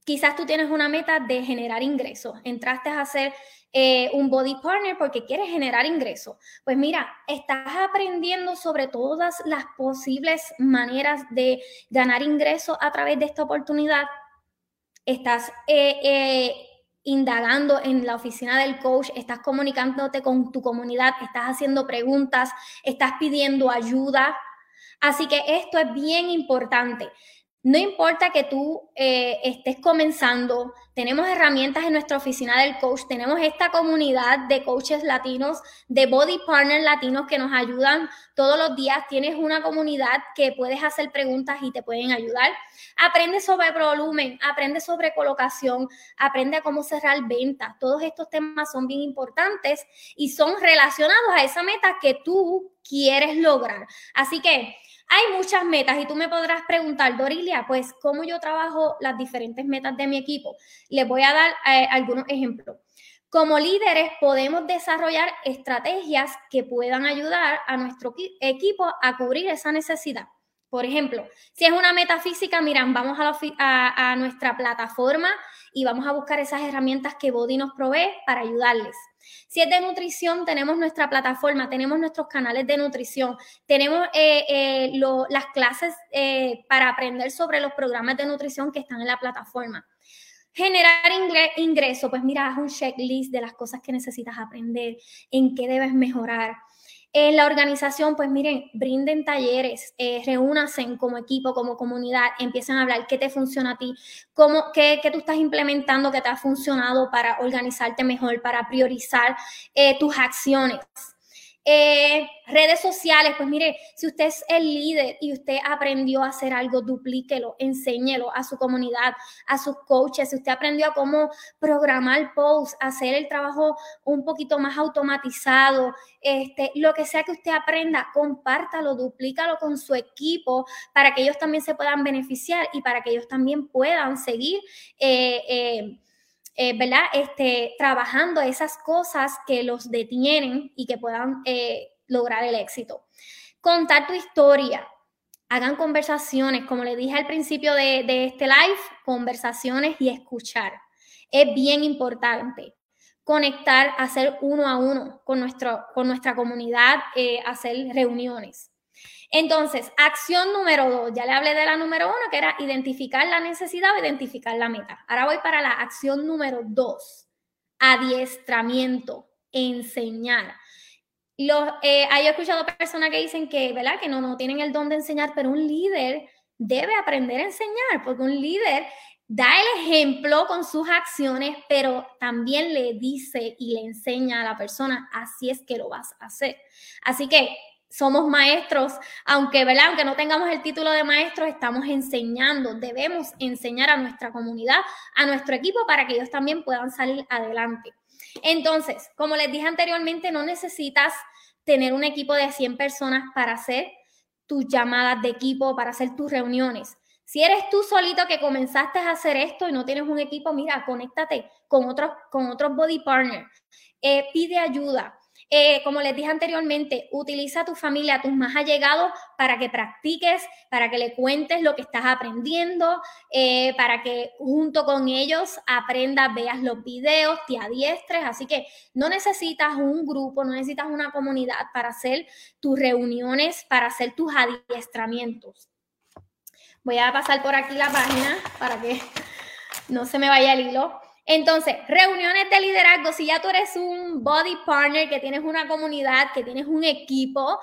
quizás tú tienes una meta de generar ingresos, entraste a hacer eh, un body partner porque quieres generar ingresos. Pues mira, estás aprendiendo sobre todas las posibles maneras de ganar ingresos a través de esta oportunidad. Estás eh, eh, indagando en la oficina del coach, estás comunicándote con tu comunidad, estás haciendo preguntas, estás pidiendo ayuda. Así que esto es bien importante. No importa que tú eh, estés comenzando, tenemos herramientas en nuestra oficina del coach, tenemos esta comunidad de coaches latinos, de body partners latinos que nos ayudan todos los días. Tienes una comunidad que puedes hacer preguntas y te pueden ayudar. Aprende sobre volumen, aprende sobre colocación, aprende a cómo cerrar ventas. Todos estos temas son bien importantes y son relacionados a esa meta que tú quieres lograr. Así que hay muchas metas y tú me podrás preguntar, Dorilia, pues, ¿cómo yo trabajo las diferentes metas de mi equipo? Les voy a dar eh, algunos ejemplos. Como líderes podemos desarrollar estrategias que puedan ayudar a nuestro equipo a cubrir esa necesidad. Por ejemplo, si es una meta física, miran, vamos a, a nuestra plataforma y vamos a buscar esas herramientas que Body nos provee para ayudarles. Si es de nutrición, tenemos nuestra plataforma, tenemos nuestros canales de nutrición, tenemos eh, eh, las clases eh, para aprender sobre los programas de nutrición que están en la plataforma. Generar ingreso, pues mira, haz un checklist de las cosas que necesitas aprender, en qué debes mejorar. En la organización, pues miren, brinden talleres, eh, reúnanse como equipo, como comunidad, empiecen a hablar qué te funciona a ti, cómo, qué, qué tú estás implementando que te ha funcionado para organizarte mejor, para priorizar eh, tus acciones. Eh, redes sociales, pues mire, si usted es el líder y usted aprendió a hacer algo, duplíquelo, enséñelo a su comunidad, a sus coaches. Si usted aprendió a cómo programar posts, hacer el trabajo un poquito más automatizado, este, lo que sea que usted aprenda, compártalo, duplícalo con su equipo para que ellos también se puedan beneficiar y para que ellos también puedan seguir. Eh, eh, eh, ¿verdad? Este, trabajando esas cosas que los detienen y que puedan eh, lograr el éxito. Contar tu historia. Hagan conversaciones, como le dije al principio de, este live, conversaciones y escuchar. Es bien importante conectar, hacer uno a uno con, nuestro, con nuestra comunidad, eh, hacer reuniones. Entonces, acción número dos, ya le hablé de la número uno, que era identificar la necesidad o identificar la meta. Ahora voy para la acción número dos, adiestramiento, enseñar. Los, eh, he escuchado personas que dicen que, ¿verdad? Que no, no tienen el don de enseñar, pero un líder debe aprender a enseñar, porque un líder da el ejemplo con sus acciones, pero también le dice y le enseña a la persona, así es que lo vas a hacer. Así que somos maestros, aunque, ¿verdad? aunque no tengamos el título de maestros, estamos enseñando, debemos enseñar a nuestra comunidad, a nuestro equipo, para que ellos también puedan salir adelante. Entonces, como les dije anteriormente, no necesitas tener un equipo de 100 personas para hacer tus llamadas de equipo, para hacer tus reuniones. Si eres tú solito que comenzaste a hacer esto y no tienes un equipo, mira, conéctate con otros, con otros body partners. Eh, pide ayuda. Eh, como les dije anteriormente, utiliza a tu familia, a tus más allegados, para que practiques, para que le cuentes lo que estás aprendiendo, eh, para que junto con ellos aprendas, veas los videos, te adiestres. Así que no necesitas un grupo, no necesitas una comunidad para hacer tus reuniones, para hacer tus adiestramientos. Voy a pasar por aquí la página para que no se me vaya el hilo. Entonces, reuniones de liderazgo, si ya tú eres un body partner, que tienes una comunidad, que tienes un equipo,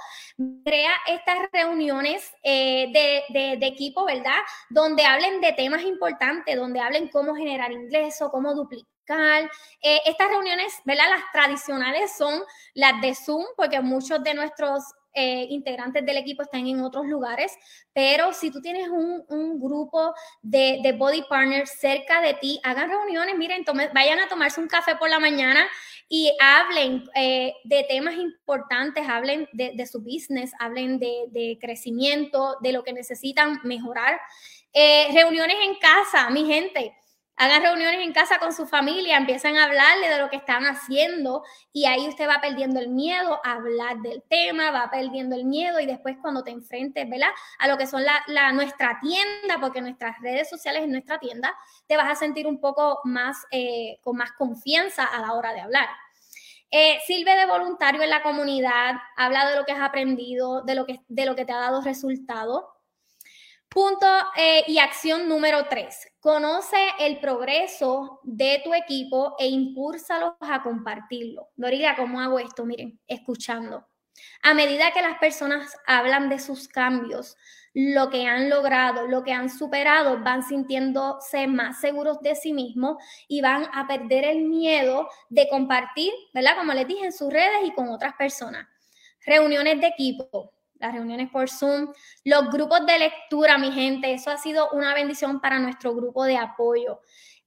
crea estas reuniones eh, de, equipo, ¿verdad? Donde hablen de temas importantes, donde hablen cómo generar ingresos, cómo duplicar. Eh, estas reuniones, ¿verdad? Las tradicionales son las de Zoom, porque muchos de nuestros eh, integrantes del equipo están en otros lugares, pero si tú tienes un, grupo de, body partners cerca de ti, hagan reuniones, miren, vayan a tomarse un café por la mañana y hablen eh, de temas importantes, hablen de, su business, hablen de, crecimiento, de lo que necesitan mejorar. Eh, reuniones en casa, mi gente Hagan reuniones en casa con su familia, empiezan a hablarle de lo que están haciendo y ahí usted va perdiendo el miedo a hablar del tema, va perdiendo el miedo y después cuando te enfrentes, ¿verdad? A lo que son la, nuestra tienda, porque nuestras redes sociales es nuestra tienda, te vas a sentir un poco más, eh, con más confianza a la hora de hablar. Eh, sirve de voluntario en la comunidad, habla de lo que has aprendido, de lo que, de lo que te ha dado resultado. Punto eh, y acción número tres. Conoce el progreso de tu equipo e impúlsalos a compartirlo. Doriga, ¿cómo hago esto? Miren, escuchando. A medida que las personas hablan de sus cambios, lo que han logrado, lo que han superado, van sintiéndose más seguros de sí mismos y van a perder el miedo de compartir, ¿verdad? Como les dije, en sus redes y con otras personas. Reuniones de equipo, las reuniones por Zoom, los grupos de lectura, mi gente, eso ha sido una bendición para nuestro grupo de apoyo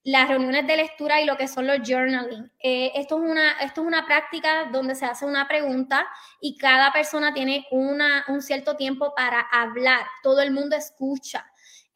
las reuniones de lectura y lo que son los journaling. Eh, esto, es una, esto es una práctica donde se hace una pregunta y cada persona tiene una, un cierto tiempo para hablar. Todo el mundo escucha.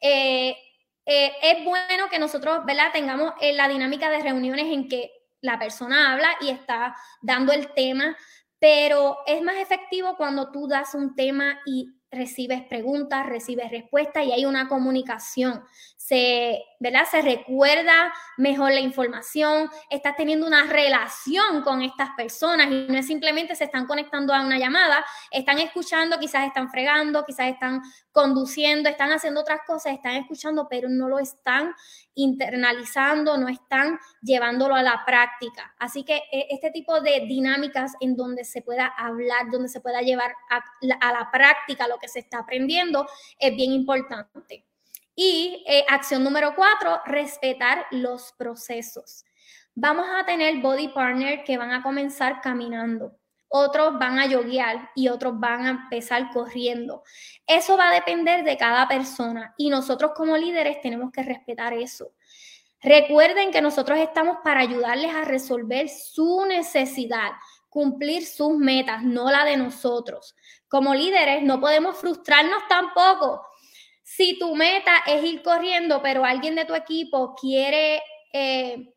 Eh, eh, es bueno que nosotros ¿verdad? tengamos la dinámica de reuniones en que la persona habla y está dando el tema, pero es más efectivo cuando tú das un tema y recibes preguntas, recibes respuestas y hay una comunicación se, ¿verdad? Se recuerda mejor la información, estás teniendo una relación con estas personas y no es simplemente se están conectando a una llamada, están escuchando, quizás están fregando, quizás están conduciendo, están haciendo otras cosas, están escuchando, pero no lo están internalizando, no están llevándolo a la práctica. Así que e, este tipo de dinámicas en donde se pueda hablar, donde se pueda llevar a, a la práctica lo que se está aprendiendo, es bien importante. Y eh, acción número cuatro, respetar los procesos. Vamos a tener body partner que van a comenzar caminando, otros van a yoguear y otros van a empezar corriendo. Eso va a depender de cada persona y nosotros como líderes tenemos que respetar eso. Recuerden que nosotros estamos para ayudarles a resolver su necesidad, cumplir sus metas, no la de nosotros. Como líderes no podemos frustrarnos tampoco si tu meta es ir corriendo, pero alguien de tu equipo quiere, eh,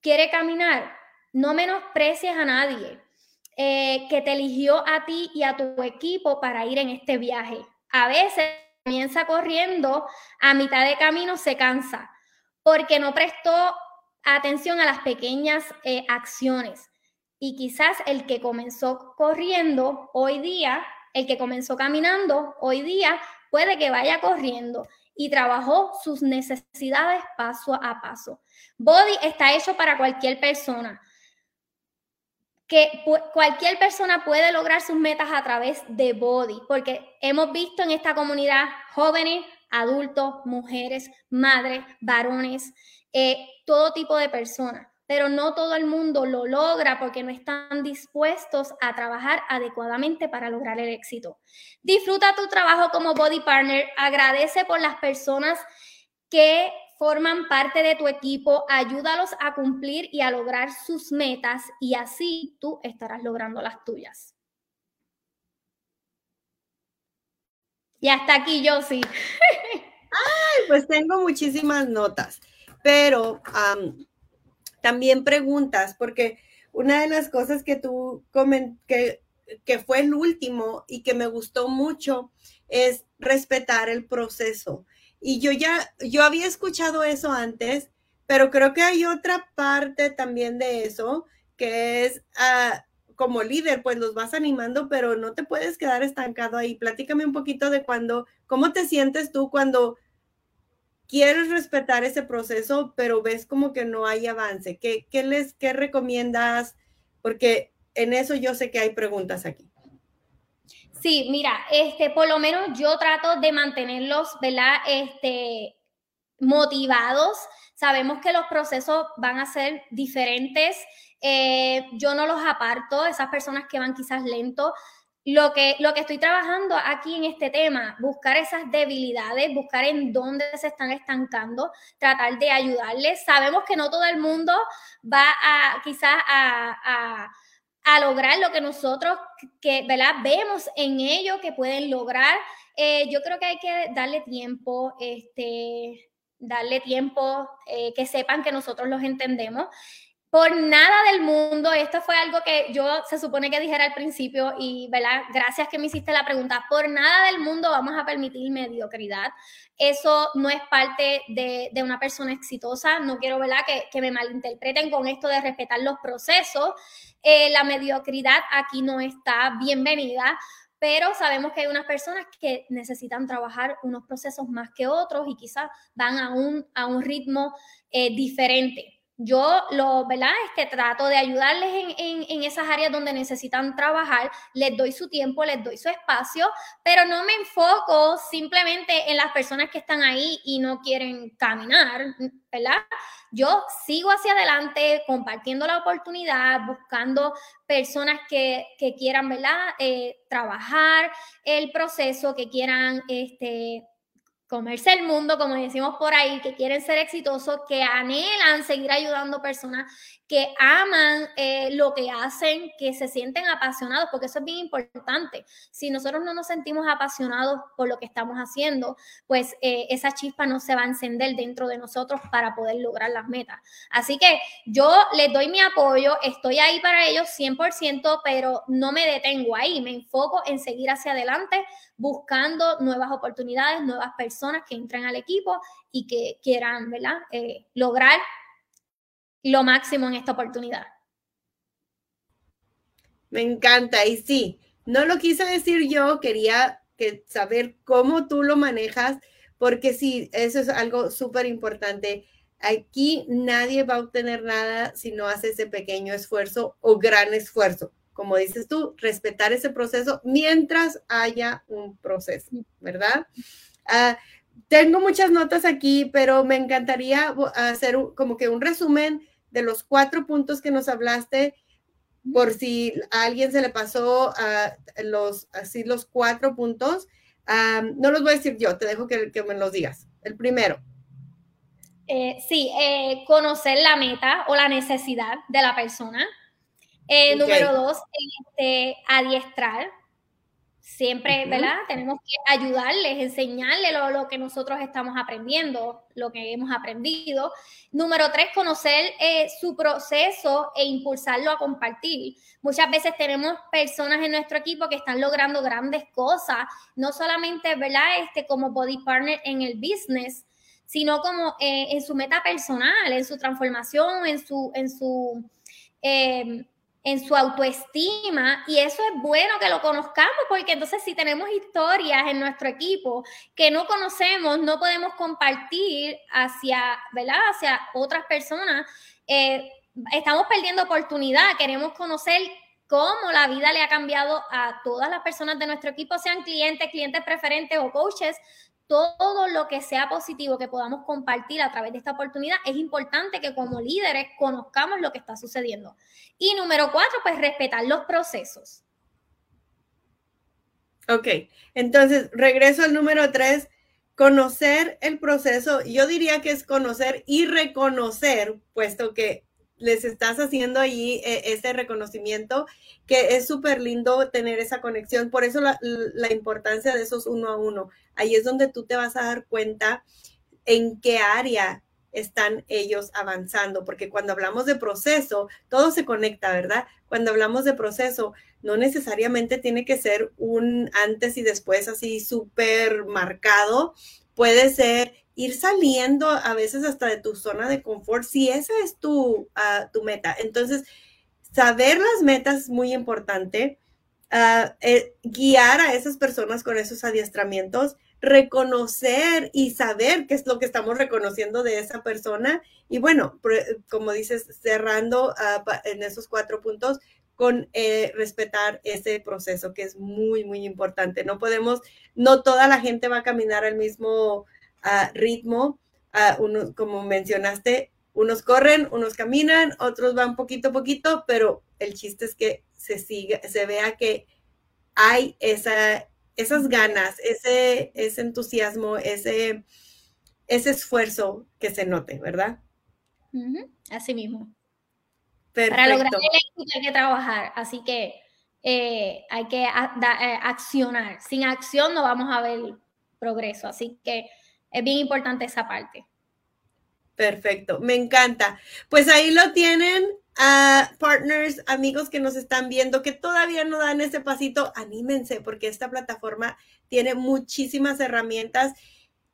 quiere caminar, no menosprecies a nadie eh, que te eligió a ti y a tu equipo para ir en este viaje. A veces comienza corriendo, a mitad de camino se cansa porque no prestó atención a las pequeñas eh, acciones. Y quizás el que comenzó corriendo hoy día, el que comenzó caminando hoy día, puede que vaya corriendo y trabajó sus necesidades paso a paso. Body está hecho para cualquier persona. Que cualquier persona puede lograr sus metas a través de Body, porque hemos visto en esta comunidad jóvenes, adultos, mujeres, madres, varones, eh, todo tipo de personas pero no todo el mundo lo logra porque no están dispuestos a trabajar adecuadamente para lograr el éxito. Disfruta tu trabajo como body partner, agradece por las personas que forman parte de tu equipo, ayúdalos a cumplir y a lograr sus metas y así tú estarás logrando las tuyas. Y hasta aquí yo sí. Ay, pues tengo muchísimas notas, pero también preguntas, porque una de las cosas que tú que, que fue el último y que me gustó mucho es respetar el proceso. Y yo ya, yo había escuchado eso antes, pero creo que hay otra parte también de eso, que es ah, como líder, pues los vas animando, pero no te puedes quedar estancado ahí. Platícame un poquito de cuando, cómo te sientes tú cuando quieres respetar ese proceso, pero ves como que no hay avance. ¿Qué, les qué recomiendas? Porque en eso yo sé que hay preguntas aquí. Sí, mira, este, por lo menos yo trato de mantenerlos, ¿verdad? Este, motivados. Sabemos que los procesos van a ser diferentes. Eh, yo no los aparto, esas personas que van quizás lento, lo que, lo que estoy trabajando aquí en este tema, buscar esas debilidades, buscar en dónde se están estancando, tratar de ayudarles. Sabemos que no todo el mundo va a quizás a, lograr lo que nosotros que, ¿verdad? vemos en ellos que pueden lograr. Eh, yo creo que hay que darle tiempo, este, darle tiempo, eh, que sepan que nosotros los entendemos por nada del mundo, esto fue algo que yo se supone que dijera al principio y, ¿verdad? Gracias que me hiciste la pregunta. Por nada del mundo vamos a permitir mediocridad. Eso no es parte de, una persona exitosa. No quiero, ¿verdad? Que, que, me malinterpreten con esto de respetar los procesos. Eh, la mediocridad aquí no está bienvenida pero sabemos que hay unas personas que necesitan trabajar unos procesos más que otros y quizás van a un, a un ritmo eh, diferente. Yo lo, ¿verdad? Este, trato de ayudarles en, en, esas áreas donde necesitan trabajar, les doy su tiempo, les doy su espacio, pero no me enfoco simplemente en las personas que están ahí y no quieren caminar, ¿verdad? Yo sigo hacia adelante compartiendo la oportunidad, buscando personas que, que quieran, ¿verdad? Eh, trabajar el proceso, que quieran, este, comerse el mundo, como decimos por ahí, que quieren ser exitosos, que anhelan seguir ayudando personas, que aman eh, lo que hacen, que se sienten apasionados, porque eso es bien importante. Si nosotros no nos sentimos apasionados por lo que estamos haciendo, pues eh, esa chispa no se va a encender dentro de nosotros para poder lograr las metas. Así que yo les doy mi apoyo, estoy ahí para ellos 100%, pero no me detengo ahí, me enfoco en seguir hacia adelante buscando nuevas oportunidades, nuevas personas que entren al equipo y que quieran, ¿verdad? Eh, lograr lo máximo en esta oportunidad. Me encanta. Y sí, no lo quise decir yo, quería que saber cómo tú lo manejas, porque sí, eso es algo súper importante. Aquí nadie va a obtener nada si no hace ese pequeño esfuerzo o gran esfuerzo. Como dices tú, respetar ese proceso mientras haya un proceso, ¿verdad? Uh, tengo muchas notas aquí, pero me encantaría hacer como que un resumen de los cuatro puntos que nos hablaste, por si a alguien se le pasó a los, así los cuatro puntos. no los voy a decir yo, te dejo que, que me los digas. El primero. Eh, sí, eh, conocer la meta o la necesidad de la persona. Eh, número dos, este, adiestrar Siempre, ¿verdad? Tenemos que ayudarles, enseñarles lo, que nosotros estamos aprendiendo, lo que hemos aprendido. Número tres, conocer eh, su proceso e impulsarlo a compartir. Muchas veces tenemos personas en nuestro equipo que están logrando grandes cosas, no solamente, ¿verdad? Este, como body partner en el business, sino como eh, en su meta personal, en su transformación, en su, en su eh, en su autoestima y eso es bueno que lo conozcamos porque entonces si tenemos historias en nuestro equipo que no conocemos, no podemos compartir hacia, ¿verdad? Hacia otras personas, eh, estamos perdiendo oportunidad, queremos conocer cómo la vida le ha cambiado a todas las personas de nuestro equipo, sean clientes, clientes preferentes o coaches, todo lo que sea positivo que podamos compartir a través de esta oportunidad, es importante que como líderes conozcamos lo que está sucediendo. Y número cuatro, pues respetar los procesos. Ok, entonces regreso al número tres, conocer el proceso. Yo diría que es conocer y reconocer, puesto que les estás haciendo ahí eh, ese reconocimiento, que es súper lindo tener esa conexión. Por eso la, importancia de esos uno a uno. Ahí es donde tú te vas a dar cuenta en qué área están ellos avanzando, porque cuando hablamos de proceso, todo se conecta, ¿verdad? Cuando hablamos de proceso, no necesariamente tiene que ser un antes y después así súper marcado, puede ser ir saliendo a veces hasta de tu zona de confort, si esa es tu, ah, tu meta. Entonces, saber las metas es muy importante, ah, eh, guiar a esas personas con esos adiestramientos, reconocer y saber qué es lo que estamos reconociendo de esa persona. Y bueno, como dices, cerrando ah, en esos cuatro puntos, con eh, respetar ese proceso que es muy, muy importante. No podemos, no toda la gente va a caminar al mismo ritmo, uno, como mencionaste, unos corren, unos caminan, otros van poquito a poquito, pero el chiste es que se siga, se vea que hay esa, esas ganas, ese, ese entusiasmo, ese, ese esfuerzo que se note, ¿verdad? Así mismo. Para lograr el éxito hay que trabajar, así que eh, hay que eh, accionar. Sin acción no vamos a ver progreso, así que es bien importante esa parte. Perfecto, me encanta. Pues ahí lo tienen, partners, amigos que nos están viendo, que todavía no dan ese pasito, anímense porque esta plataforma tiene muchísimas herramientas,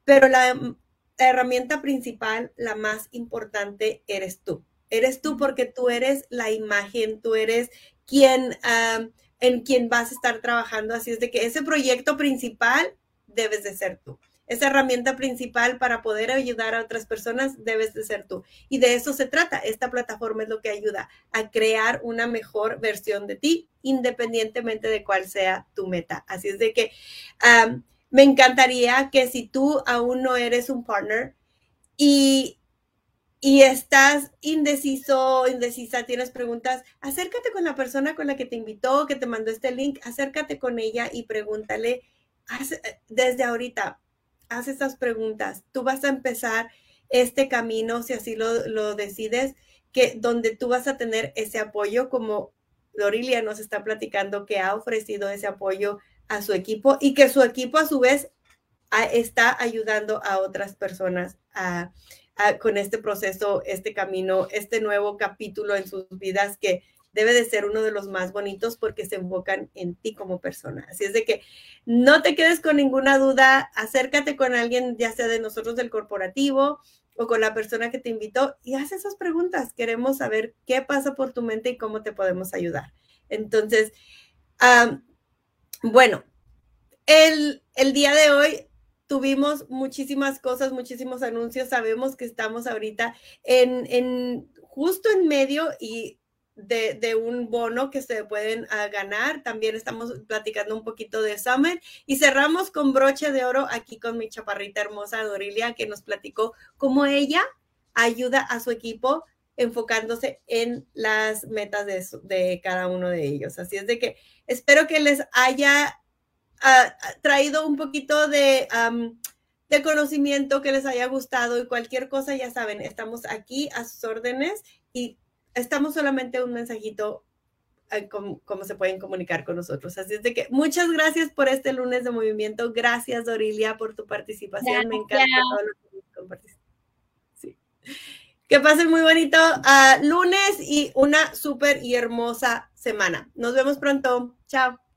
pero la herramienta principal, la más importante, eres tú. Eres tú porque tú eres la imagen, tú eres quien, en quien vas a estar trabajando. Así es de que ese proyecto principal debes de ser tú. Esa herramienta principal para poder ayudar a otras personas debes de ser tú. Y de eso se trata. Esta plataforma es lo que ayuda a crear una mejor versión de ti, independientemente de cuál sea tu meta. Así es de que me encantaría que si tú aún no eres un partner y y estás indeciso, indecisa, tienes preguntas, acércate con la persona con la que te invitó, que te mandó este link, acércate con ella y pregúntale desde ahorita, haz estas preguntas. Tú vas a empezar este camino, si así lo, decides, que donde tú vas a tener ese apoyo, como Dorilia nos está platicando, que ha ofrecido ese apoyo a su equipo y que su equipo a su vez está ayudando a otras personas a, con este proceso, este camino, este nuevo capítulo en sus vidas que debe de ser uno de los más bonitos porque se enfocan en ti como persona. Así es de que no te quedes con ninguna duda, acércate con alguien, ya sea de nosotros del corporativo o con la persona que te invitó y haz esas preguntas. Queremos saber qué pasa por tu mente y cómo te podemos ayudar. Entonces, bueno, el, el día de hoy tuvimos muchísimas cosas, muchísimos anuncios. Sabemos que estamos ahorita en, en justo en medio y de, un bono que se pueden uh, ganar. También estamos platicando un poquito de Summer y cerramos con broche de oro aquí con mi chaparrita hermosa Dorilia que nos platicó cómo ella ayuda a su equipo enfocándose en las metas de, de cada uno de ellos. Así es de que espero que les haya traído un poquito de, de conocimiento que les haya gustado y cualquier cosa, ya saben, estamos aquí a sus órdenes y estamos solamente un mensajito eh, como, se pueden comunicar con nosotros. Así es de que muchas gracias por este lunes de movimiento. Gracias, Dorilia, por tu participación. Me encanta todo lo que compartiste. Sí. Que pasen muy bonito uh, lunes y una súper y hermosa semana. Nos vemos pronto. Chao.